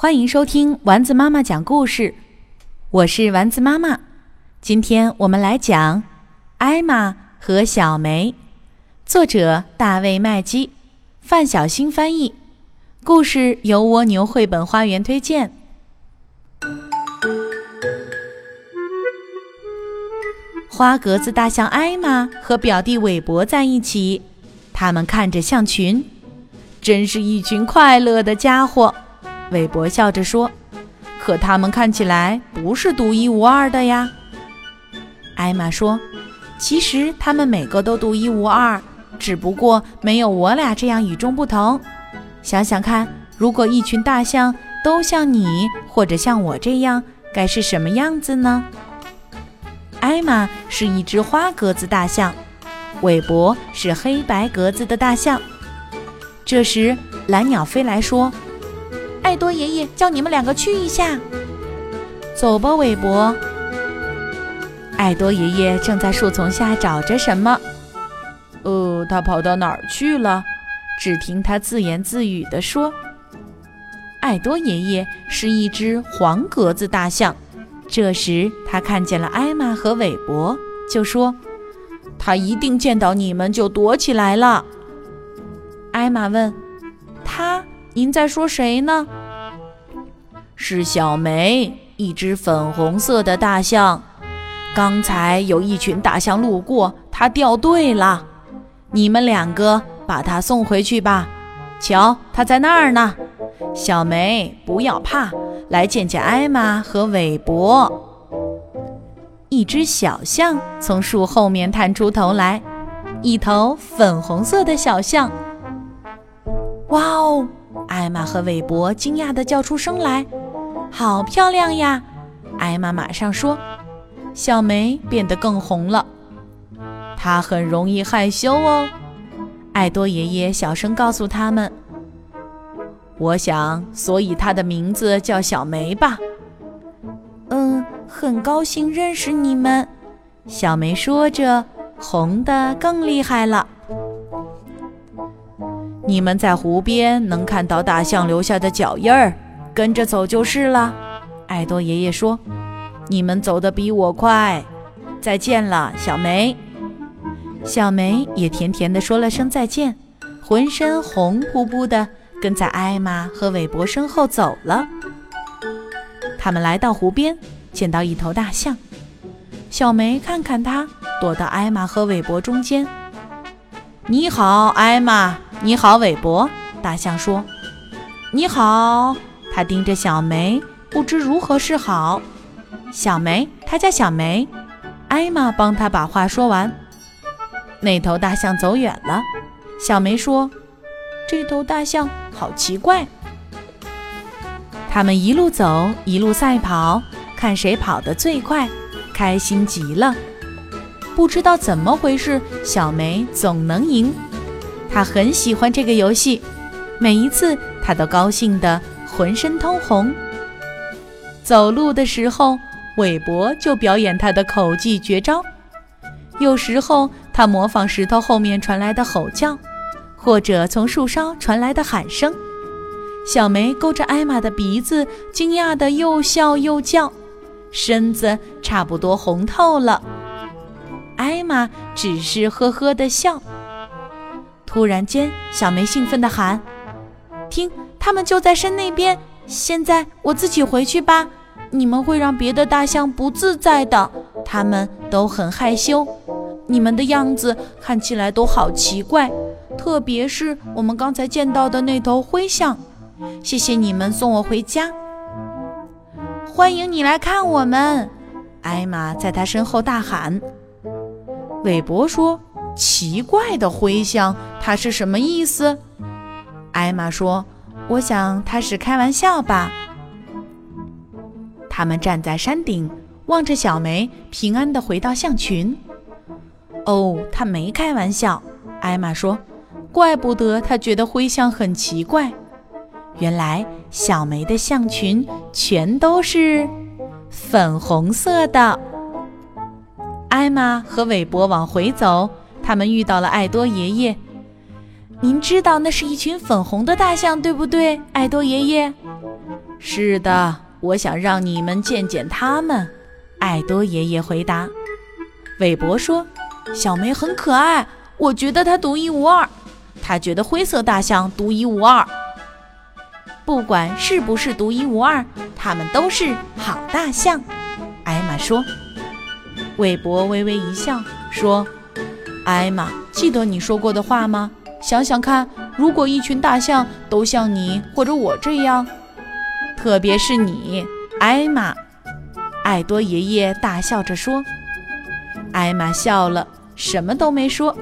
欢迎收听丸子妈妈讲故事，我是丸子妈妈。今天我们来讲《艾玛和小梅》，作者大卫·麦基，范小新翻译，故事由蜗牛绘本花园推荐。花格子大象艾玛和表弟韦伯在一起，他们看着象群，真是一群快乐的家伙。韦伯笑着说：“可他们看起来不是独一无二的呀。”艾玛说：“其实他们每个都独一无二，只不过没有我俩这样与众不同。想想看，如果一群大象都像你或者像我这样，该是什么样子呢？”艾玛是一只花格子大象，韦伯是黑白格子的大象。这时，蓝鸟飞来说。艾多爷爷叫你们两个去一下，走吧，韦伯。艾多爷爷正在树丛下找着什么，呃，他跑到哪儿去了？只听他自言自语地说：“艾多爷爷是一只黄格子大象。”这时他看见了艾玛和韦伯，就说：“他一定见到你们就躲起来了。”艾玛问：“他？您在说谁呢？”是小梅，一只粉红色的大象。刚才有一群大象路过，它掉队了。你们两个把它送回去吧。瞧，它在那儿呢。小梅，不要怕，来见见艾玛和韦伯。一只小象从树后面探出头来，一头粉红色的小象。哇哦！艾玛和韦伯惊讶地叫出声来。好漂亮呀！艾玛马上说。小梅变得更红了。她很容易害羞哦。艾多爷爷小声告诉他们：“我想，所以她的名字叫小梅吧。”嗯，很高兴认识你们。小梅说着，红的更厉害了。你们在湖边能看到大象留下的脚印儿。跟着走就是了，爱多爷爷说：“你们走得比我快。”再见了，小梅。小梅也甜甜地说了声再见，浑身红扑扑的，跟在艾玛和韦伯身后走了。他们来到湖边，见到一头大象。小梅看看它，躲到艾玛和韦伯中间。“你好，艾玛。你好，韦伯。”大象说。“你好。”他盯着小梅，不知如何是好。小梅，她叫小梅。艾玛帮他把话说完。那头大象走远了。小梅说：“这头大象好奇怪。”他们一路走，一路赛跑，看谁跑得最快，开心极了。不知道怎么回事，小梅总能赢。她很喜欢这个游戏，每一次她都高兴的。浑身通红。走路的时候，韦伯就表演他的口技绝招。有时候，他模仿石头后面传来的吼叫，或者从树梢传来的喊声。小梅勾着艾玛的鼻子，惊讶的又笑又叫，身子差不多红透了。艾玛只是呵呵的笑。突然间，小梅兴奋地喊：“听！”他们就在山那边。现在我自己回去吧。你们会让别的大象不自在的。他们都很害羞。你们的样子看起来都好奇怪，特别是我们刚才见到的那头灰象。谢谢你们送我回家。欢迎你来看我们。艾玛在他身后大喊。韦伯说：“奇怪的灰象，它是什么意思？”艾玛说。我想他是开玩笑吧。他们站在山顶，望着小梅平安地回到象群。哦，他没开玩笑，艾玛说。怪不得他觉得灰象很奇怪。原来小梅的象群全都是粉红色的。艾玛和韦伯往回走，他们遇到了爱多爷爷。您知道那是一群粉红的大象，对不对，爱多爷爷？是的，我想让你们见见他们。爱多爷爷回答。韦伯说：“小梅很可爱，我觉得她独一无二。他觉得灰色大象独一无二。不管是不是独一无二，他们都是好大象。”艾玛说。韦伯微微一笑，说：“艾玛，记得你说过的话吗？想想看，如果一群大象都像你或者我这样，特别是你，艾玛。”爱多爷爷大笑着说。艾玛笑了，什么都没说。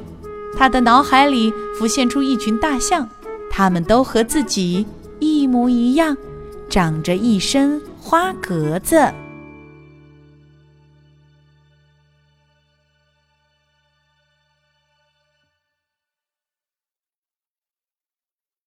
他的脑海里浮现出一群大象，他们都和自己一模一样，长着一身花格子。